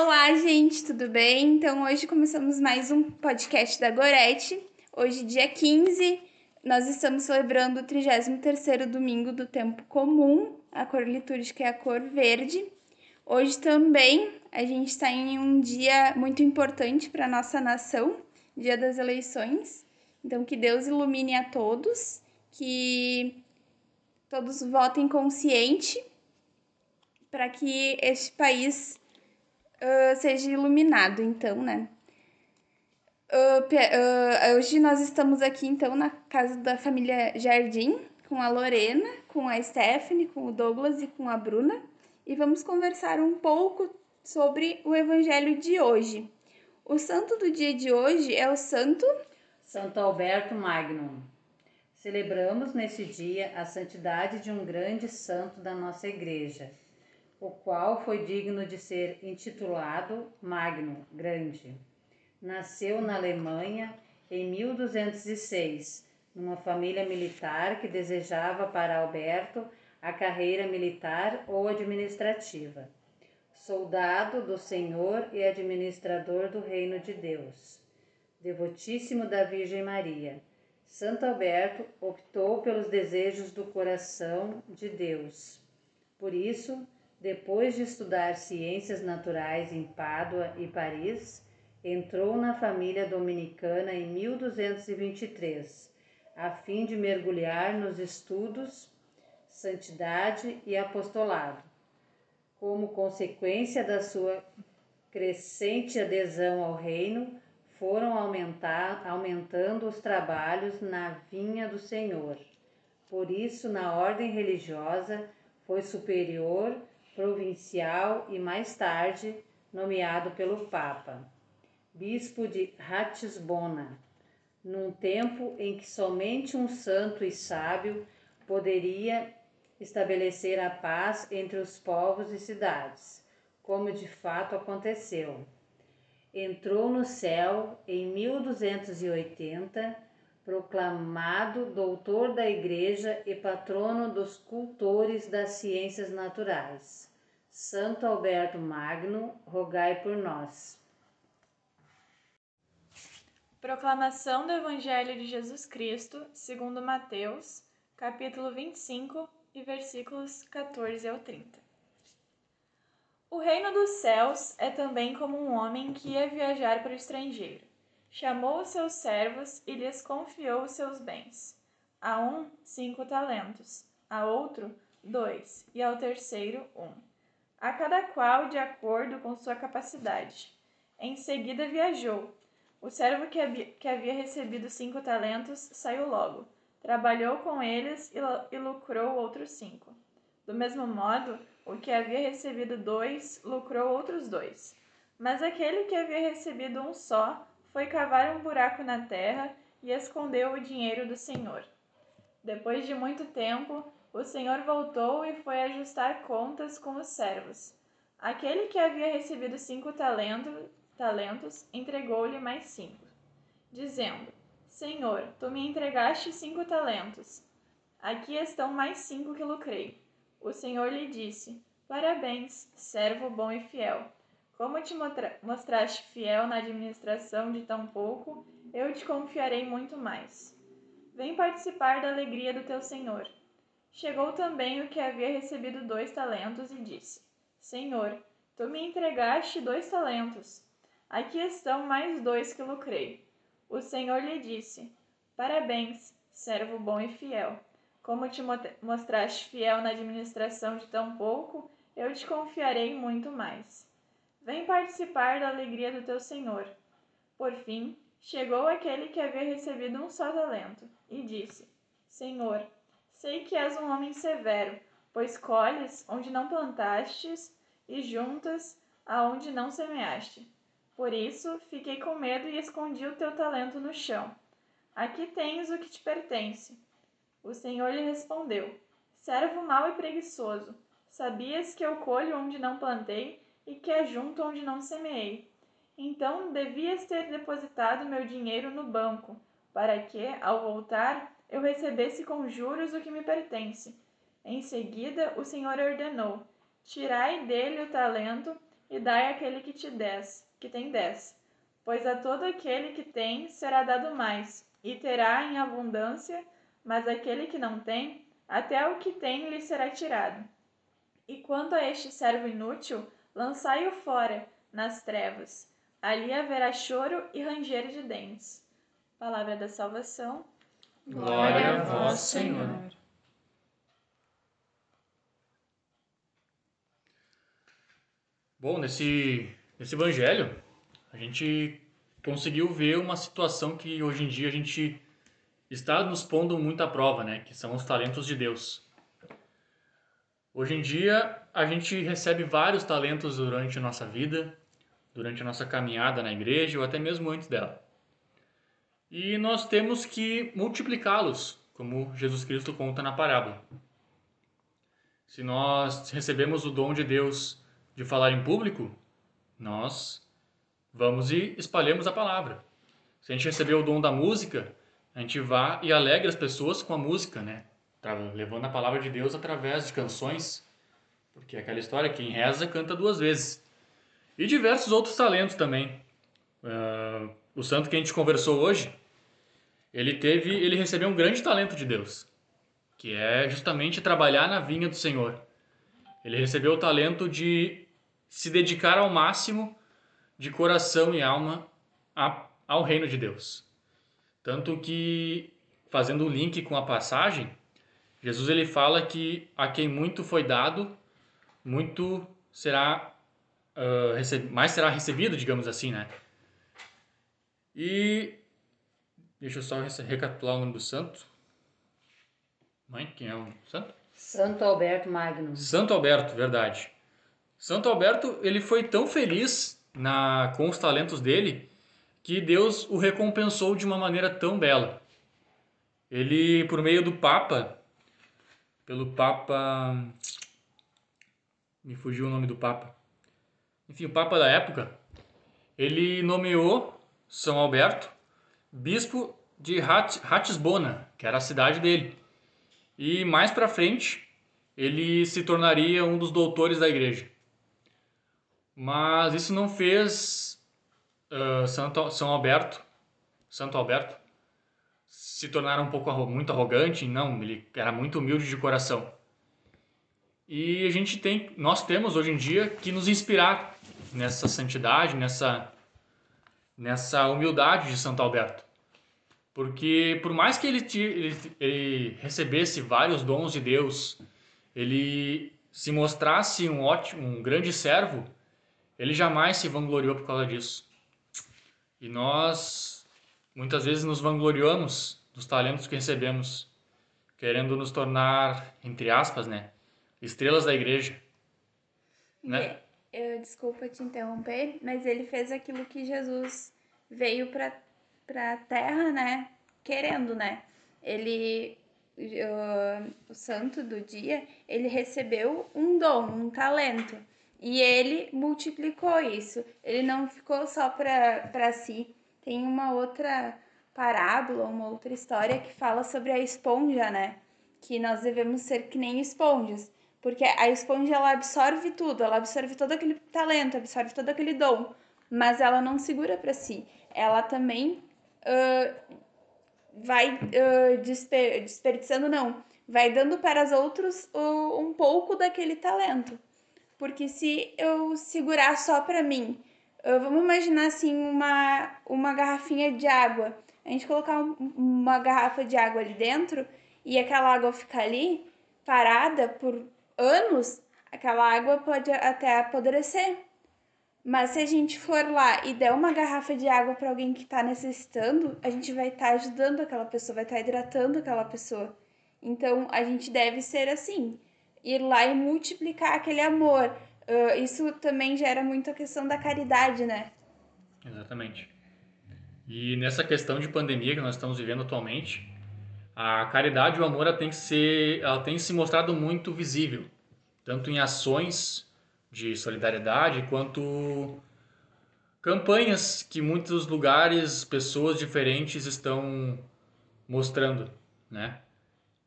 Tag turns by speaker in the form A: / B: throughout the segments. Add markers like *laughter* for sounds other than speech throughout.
A: Olá, gente, tudo bem? Então, hoje começamos mais um podcast da Gorete. Hoje, dia 15, nós estamos celebrando o 33º domingo do tempo comum. A cor litúrgica é a cor verde. Hoje também a gente está em um dia muito importante para a nossa nação, dia das eleições. Então, que Deus ilumine a todos, que todos votem consciente para que este país uh, seja iluminado, então, né? Uh, uh, hoje nós estamos aqui, então, na casa da família Jardim, com a Lorena, com a Stephanie, com o Douglas e com a Bruna, e vamos conversar um pouco sobre o evangelho de hoje. O santo do dia de hoje é o santo
B: Santo Alberto Magno. Celebramos nesse dia a santidade de um grande santo da nossa igreja, o qual foi digno de ser intitulado Magno, Grande. Nasceu na Alemanha em 1206, numa família militar que desejava para Alberto a carreira militar ou administrativa. Soldado do Senhor e administrador do Reino de Deus. Devotíssimo da Virgem Maria. Santo Alberto optou pelos desejos do coração de Deus. Por isso, depois de estudar ciências naturais em Pádua e Paris, entrou na família dominicana em 1223, a fim de mergulhar nos estudos, santidade e apostolado. Como consequência da sua crescente adesão ao reino, foram aumentar, aumentando os trabalhos na vinha do Senhor. Por isso, na ordem religiosa, foi superior provincial e mais tarde nomeado pelo Papa, bispo de Ratisbona, num tempo em que somente um santo e sábio poderia estabelecer a paz entre os povos e cidades, como de fato aconteceu. Entrou no céu em 1280 proclamado doutor da Igreja e patrono dos cultores das ciências naturais. Santo Alberto Magno, rogai por nós.
C: Proclamação do Evangelho de Jesus Cristo, segundo Mateus, capítulo 25 e versículos 14 ao 30. O reino dos céus é também como um homem que ia viajar para o estrangeiro chamou os seus servos e lhes confiou os seus bens. A um, cinco talentos, a outro, dois, e ao terceiro, um. A cada qual de acordo com sua capacidade. Em seguida viajou. O servo que havia, recebido cinco talentos saiu logo, trabalhou com eles e lucrou outros cinco. Do mesmo modo, o que havia recebido dois lucrou outros dois. Mas aquele que havia recebido um só foi cavar um buraco na terra e escondeu o dinheiro do Senhor. Depois de muito tempo, o Senhor voltou e foi ajustar contas com os servos. Aquele que havia recebido cinco talentos, talentos entregou-lhe mais cinco, dizendo: Senhor, tu me entregaste cinco talentos. Aqui estão mais cinco que lucrei. O Senhor lhe disse: Parabéns, servo bom e fiel. Como te mostraste fiel na administração de tão pouco, eu te confiarei muito mais. Vem participar da alegria do teu senhor. Chegou também o que havia recebido dois talentos e disse: Senhor, tu me entregaste dois talentos. Aqui estão mais dois que lucrei. O Senhor lhe disse: Parabéns, servo bom e fiel. Como te mostraste fiel na administração de tão pouco, eu te confiarei muito mais. Vem participar da alegria do teu senhor. Por fim, chegou aquele que havia recebido um só talento, e disse: Senhor, sei que és um homem severo, pois colhes onde não plantastes e juntas aonde não semeaste. Por isso, fiquei com medo e escondi o teu talento no chão. Aqui tens o que te pertence. O Senhor lhe respondeu: Servo mau e preguiçoso, sabias que eu colho onde não plantei e que é junto onde não semeei. Então devias ter depositado meu dinheiro no banco, para que, ao voltar, eu recebesse com juros o que me pertence. Em seguida, o Senhor ordenou: Tirai dele o talento e dai àquele que te dez, que tem dez. Pois a todo aquele que tem será dado mais, e terá em abundância, mas aquele que não tem, até o que tem lhe será tirado. E quanto a este servo inútil, lançai-o fora, nas trevas. Ali haverá choro e ranger de dentes. Palavra da salvação.
D: Glória a vós, Senhor. Bom, nesse, nesse evangelho, a gente conseguiu ver uma situação que hoje em dia a gente está nos pondo muito à prova, né? Que são os talentos de Deus. Hoje em dia, a gente recebe vários talentos durante a nossa vida, durante a nossa caminhada na igreja ou até mesmo antes dela. E nós temos que multiplicá-los, como Jesus Cristo conta na parábola. Se nós recebemos o dom de Deus de falar em público, nós vamos e espalhamos a palavra. Se a gente recebeu o dom da música, a gente vá e alegra as pessoas com a música, né? Tá levando a palavra de Deus através de canções, porque é aquela história, quem reza canta duas vezes. E diversos outros talentos também. Uh, o santo que a gente conversou hoje, ele teve, ele recebeu um grande talento de Deus, que é justamente trabalhar na vinha do Senhor. Ele recebeu o talento de se dedicar ao máximo de coração e alma a, ao reino de Deus. Tanto que, fazendo o link com a passagem, Jesus ele fala que a quem muito foi dado, muito será uh, mais será recebido, digamos assim, né? E deixa eu só recapitular o nome do santo. Mãe, quem é o santo?
B: Santo Alberto Magno.
D: Santo Alberto, verdade. Santo Alberto, ele foi tão feliz na com os talentos dele que Deus o recompensou de uma maneira tão bela. Ele, por meio do Papa, pelo Papa. Me fugiu o nome do Papa. Enfim, o Papa da época, ele nomeou São Alberto bispo de Ratisbona, que era a cidade dele. E mais para frente, ele se tornaria um dos doutores da igreja. Mas isso não fez uh, Santo, São Alberto, Santo Alberto, se tornar um pouco muito arrogante. Não, ele era muito humilde de coração. E a gente tem, nós temos hoje em dia que nos inspirar nessa santidade, nessa nessa humildade de Santo Alberto. Porque por mais que ele, ele, ele recebesse vários dons de Deus, ele se mostrasse um ótimo, um grande servo, ele jamais se vangloriou por causa disso. E nós muitas vezes nos vangloriamos dos talentos que recebemos, querendo nos tornar, entre aspas, né, estrelas da igreja. Né?
A: Eu, desculpa te interromper, mas ele fez aquilo que Jesus veio para para terra, né? Querendo, né? Ele o santo do dia, ele recebeu um dom, um talento. E ele multiplicou isso. Ele não ficou só para si. Tem uma outra parábola, uma outra história que fala sobre a esponja, né? Que nós devemos ser que nem esponjas. Porque a esponja ela absorve tudo, ela absorve todo aquele talento, absorve todo aquele dom, mas ela não segura para si. Ela também uh, vai uh, desper desperdiçando, não, vai dando para os outros uh, um pouco daquele talento. Porque se eu segurar só para mim, vamos imaginar assim uma, uma garrafinha de água. A gente colocar um, uma garrafa de água ali dentro e aquela água ficar ali parada por anos, aquela água pode até apodrecer. Mas se a gente for lá e der uma garrafa de água para alguém que está necessitando, a gente vai estar tá ajudando aquela pessoa, vai estar tá hidratando aquela pessoa. Então a gente deve ser assim ir lá e multiplicar aquele amor. Uh, isso também gera muito a questão da caridade, né?
D: Exatamente. E nessa questão de pandemia que nós estamos vivendo atualmente, a caridade e o amor ela tem que ser, ela tem se mostrado muito visível, tanto em ações de solidariedade quanto campanhas que muitos lugares, pessoas diferentes estão mostrando, né?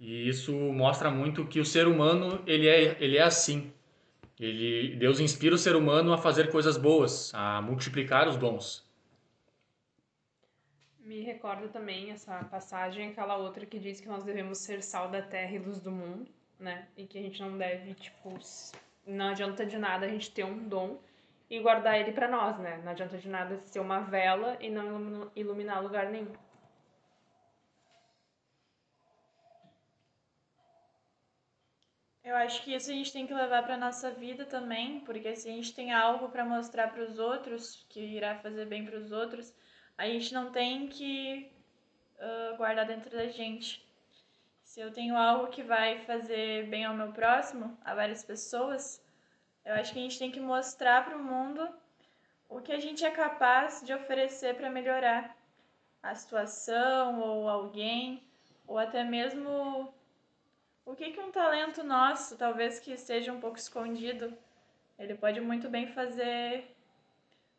D: E isso mostra muito que o ser humano ele é, ele é assim. Ele, Deus inspira o ser humano a fazer coisas boas, a multiplicar os dons.
C: Me recorda também essa passagem, aquela outra que diz que nós devemos ser sal da terra e luz do mundo, né? E que a gente não deve, tipo, não adianta de nada a gente ter um dom e guardar ele para nós, né? Não adianta de nada ser uma vela e não iluminar lugar nenhum. Eu acho que isso a gente tem que levar para nossa vida também, porque se a gente tem algo para mostrar para os outros, que irá fazer bem para os outros, a gente não tem que uh, guardar dentro da gente. Se eu tenho algo que vai fazer bem ao meu próximo, a várias pessoas, eu acho que a gente tem que mostrar para o mundo o que a gente é capaz de oferecer para melhorar a situação ou alguém, ou até mesmo o que, que um talento nosso, talvez que esteja um pouco escondido, ele pode muito bem fazer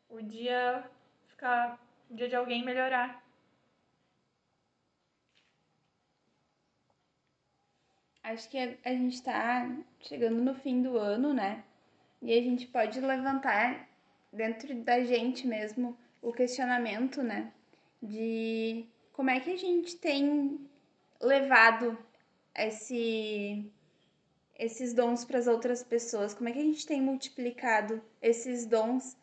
C: o dia ficar dia de alguém melhorar.
A: Acho que a, a gente está chegando no fim do ano, né? E a gente pode levantar dentro da gente mesmo o questionamento, né? De como é que a gente tem levado esse esses dons para as outras pessoas? Como é que a gente tem multiplicado esses dons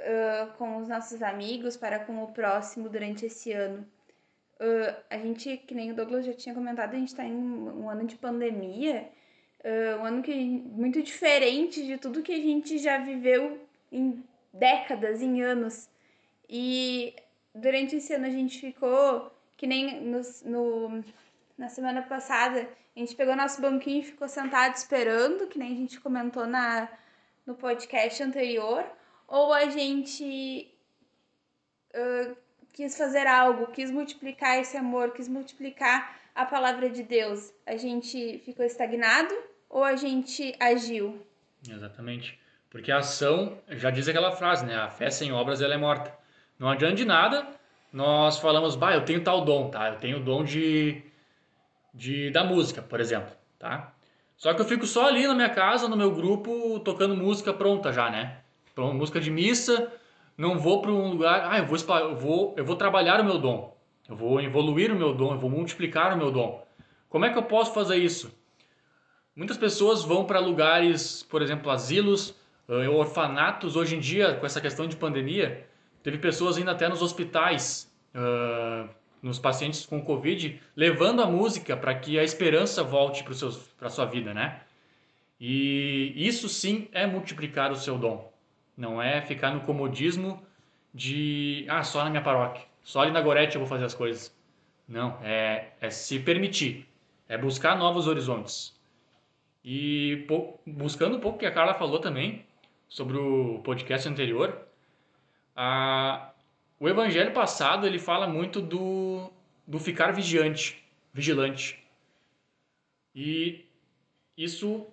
A: uh, com os nossos amigos, para com o próximo durante esse ano? Uh, a gente, que nem o Douglas já tinha comentado, a gente está em um ano de pandemia, uh, um ano que muito diferente de tudo que a gente já viveu em décadas, em anos. E durante esse ano a gente ficou, que nem no, na semana passada, a gente pegou nosso banquinho e ficou sentado esperando, que nem a gente comentou na, no podcast anterior, ou a gente uh, quis fazer algo, quis multiplicar esse amor, quis multiplicar a palavra de Deus. A gente ficou estagnado ou a gente agiu?
D: Exatamente. Porque a ação, já diz aquela frase, né? A fé sem obras ela é morta. Não adianta de nada nós falamos, bah, eu tenho tal dom, tá? Eu tenho o dom de de, da música, por exemplo, tá? Só que eu fico só ali na minha casa, no meu grupo, tocando música pronta já, né? Então, música de missa, não vou para um lugar, ah, eu vou, eu vou, eu vou trabalhar o meu dom, eu vou evoluir o meu dom, eu vou multiplicar o meu dom. Como é que eu posso fazer isso? Muitas pessoas vão para lugares, por exemplo, asilos, eh, orfanatos. Hoje em dia, com essa questão de pandemia, teve pessoas indo até nos hospitais uh, nos pacientes com Covid, levando a música para que a esperança volte para a sua vida, né? E isso sim é multiplicar o seu dom. Não é ficar no comodismo de, ah, só na minha paróquia, só ali na Gorete eu vou fazer as coisas. Não, é, é se permitir, é buscar novos horizontes. E buscando um pouco o que a Carla falou também sobre o podcast anterior, a, o evangelho passado ele fala muito do, do ficar vigiante, vigilante. E isso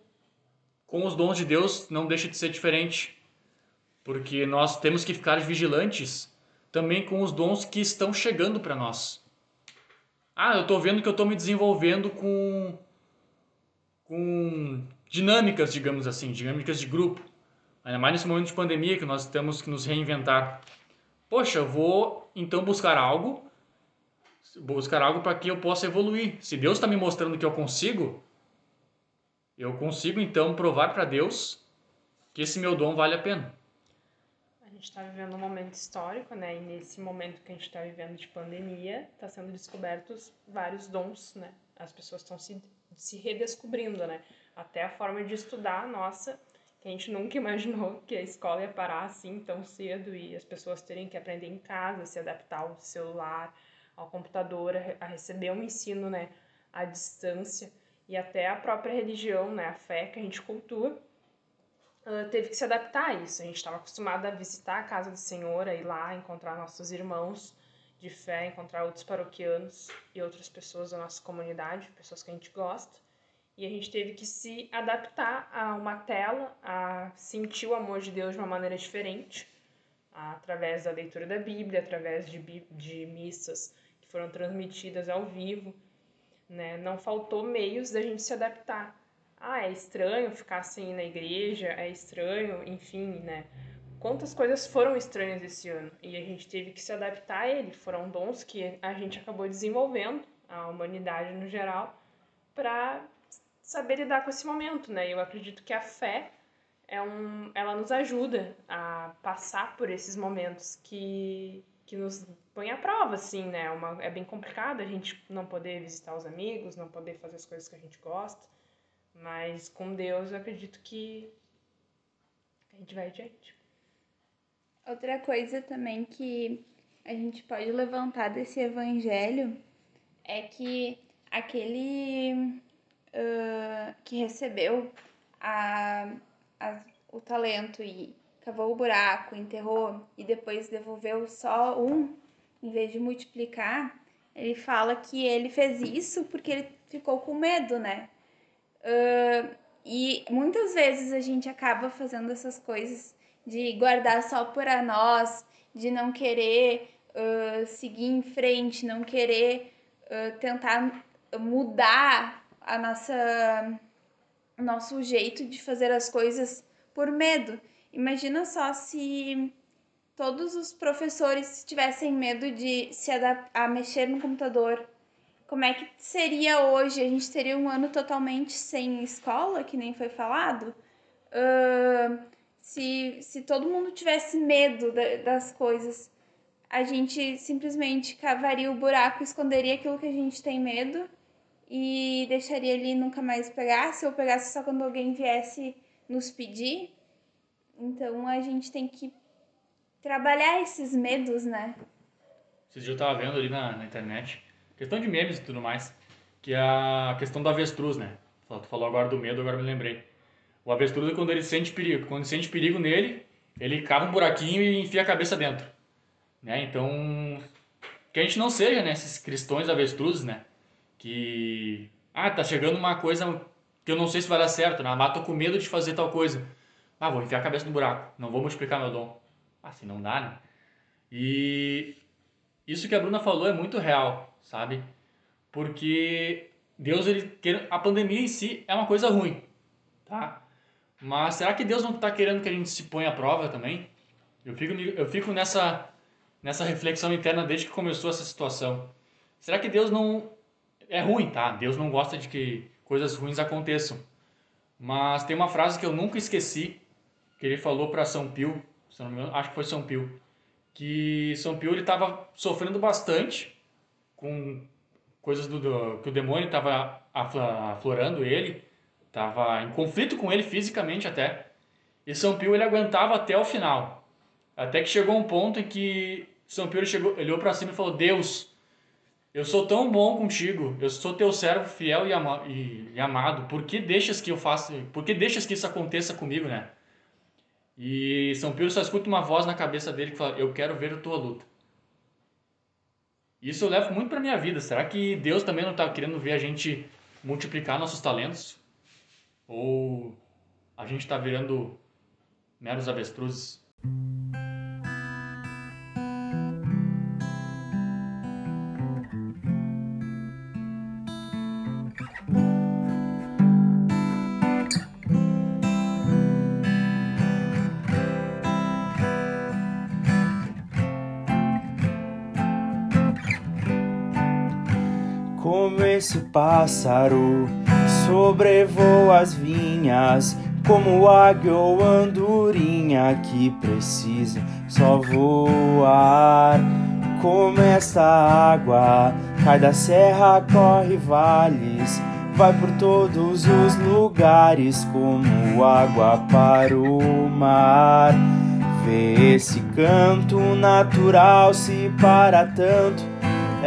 D: com os dons de Deus não deixa de ser diferente, porque nós temos que ficar vigilantes também com os dons que estão chegando para nós. Ah, eu estou vendo que eu estou me desenvolvendo com com dinâmicas, digamos assim, dinâmicas de grupo. Ainda mais nesse momento de pandemia que nós temos que nos reinventar. Poxa, eu vou então buscar algo, buscar algo para que eu possa evoluir. Se Deus está me mostrando que eu consigo, eu consigo então provar para Deus que esse meu dom vale a pena.
C: Gente está vivendo um momento histórico, né? E nesse momento que a gente está vivendo de pandemia, está sendo descobertos vários dons, né? As pessoas estão se, se redescobrindo, né? Até a forma de estudar nossa a gente nunca *laughs* imaginou que a escola ia parar assim tão cedo e as pessoas terem que aprender em casa, se adaptar ao celular, ao computador, a receber um ensino, né, à distância e até a própria religião, né, a fé que a gente cultua, teve que se adaptar a isso. A gente estava acostumado a visitar a casa do Senhor, a ir lá encontrar nossos irmãos de fé, encontrar outros paroquianos e outras pessoas da nossa comunidade, pessoas que a gente gosta. E a gente teve que se adaptar a uma tela, a sentir o amor de Deus de uma maneira diferente, através da leitura da Bíblia, através de, de missas que foram transmitidas ao vivo. Né? Não faltou meios da gente se adaptar. Ah, é estranho ficar assim na igreja, é estranho, enfim, né? Quantas coisas foram estranhas esse ano e a gente teve que se adaptar a ele. Foram dons que a gente acabou desenvolvendo, a humanidade no geral, para saber lidar com esse momento, né? Eu acredito que a fé é um, ela nos ajuda a passar por esses momentos que, que nos põe à prova, assim, né? Uma, é bem complicado a gente não poder visitar os amigos, não poder fazer as coisas que a gente gosta, mas com Deus eu acredito que a gente vai adiante.
A: Outra coisa também que a gente pode levantar desse evangelho é que aquele uh, que recebeu a, a, o talento e cavou o buraco, enterrou e depois devolveu só um, em vez de multiplicar, ele fala que ele fez isso porque ele ficou com medo, né? Uh, e muitas vezes a gente acaba fazendo essas coisas de guardar só para nós, de não querer uh, seguir em frente, não querer uh, tentar mudar a nossa nosso jeito de fazer as coisas por medo. Imagina só se todos os professores tivessem medo de se adaptar a mexer no computador. Como é que seria hoje? A gente teria um ano totalmente sem escola, que nem foi falado? Uh, se, se todo mundo tivesse medo da, das coisas, a gente simplesmente cavaria o buraco, esconderia aquilo que a gente tem medo e deixaria ali nunca mais pegasse, ou pegasse só quando alguém viesse nos pedir. Então a gente tem que trabalhar esses medos, né?
D: Dias eu tava vendo ali na, na internet, questão de memes e tudo mais, que é a questão do avestruz, né? Tu falou agora do medo, agora me lembrei. O avestruz é quando ele sente perigo. Quando sente perigo nele, ele cava um buraquinho e enfia a cabeça dentro. Né? Então, que a gente não seja né, esses cristãos avestruzes, né? que ah, tá chegando uma coisa que eu não sei se vai dar certo, né? Ah, tô com medo de fazer tal coisa. Ah, vou enfiar a cabeça no buraco, não vou multiplicar meu dom. Ah, assim não dá, né? E isso que a Bruna falou é muito real, sabe? Porque Deus, ele a pandemia em si é uma coisa ruim, tá? Mas será que Deus não está querendo que a gente se ponha à prova também? Eu fico, eu fico nessa, nessa reflexão interna desde que começou essa situação. Será que Deus não é ruim, tá? Deus não gosta de que coisas ruins aconteçam. Mas tem uma frase que eu nunca esqueci, que ele falou para São Pio, acho que foi São Pio, que São Pio ele estava sofrendo bastante com coisas do, do que o demônio estava aflorando ele, estava em conflito com ele fisicamente até. E São Pio ele aguentava até o final. Até que chegou um ponto em que São Pio ele chegou, ele olhou para cima e falou: "Deus, eu sou tão bom contigo, eu sou teu servo fiel e, ama e, e, amado. Por que deixas que eu faça? Por que deixas que isso aconteça comigo, né? E São Pedro só escuta uma voz na cabeça dele que fala: "Eu quero ver a tua luta". Isso eu levo muito para minha vida. Será que Deus também não está querendo ver a gente multiplicar nossos talentos? Ou a gente está virando meros avestruzes?
E: Pássaro sobrevoa as vinhas, como águia ou andorinha que precisa só voar. Como essa água cai da serra, corre vales, vai por todos os lugares, como água para o mar. Vê esse canto natural se para tanto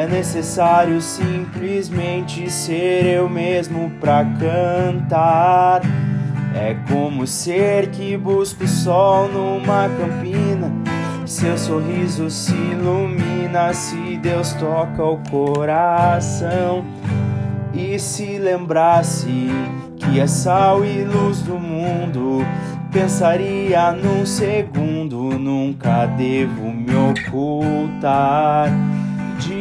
E: é necessário simplesmente ser eu mesmo pra cantar. É como ser que busca o sol numa campina. Seu sorriso se ilumina se Deus toca o coração. E se lembrasse que é sal e luz do mundo, pensaria num segundo: nunca devo me ocultar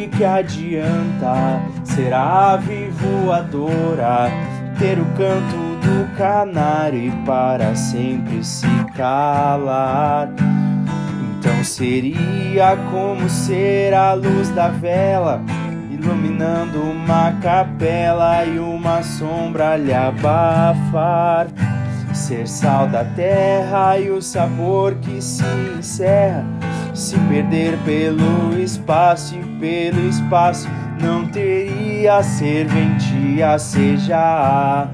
E: que adianta ser ave voadora, ter o canto do canário e para sempre se calar. Então seria como ser a luz da vela, iluminando uma capela e uma sombra lhe abafar. Ser sal da terra e o sabor que se encerra, se perder pelo espaço e pelo espaço, não teria serventia, seja a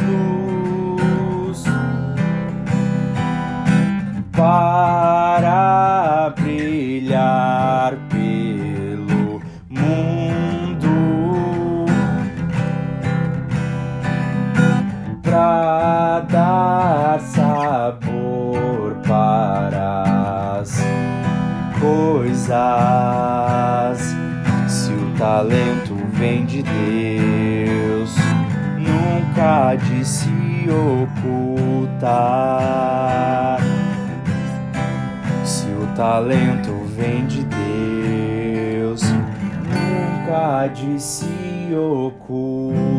E: luz ocultar. Se o talento vem de Deus, nunca há de se ocultar.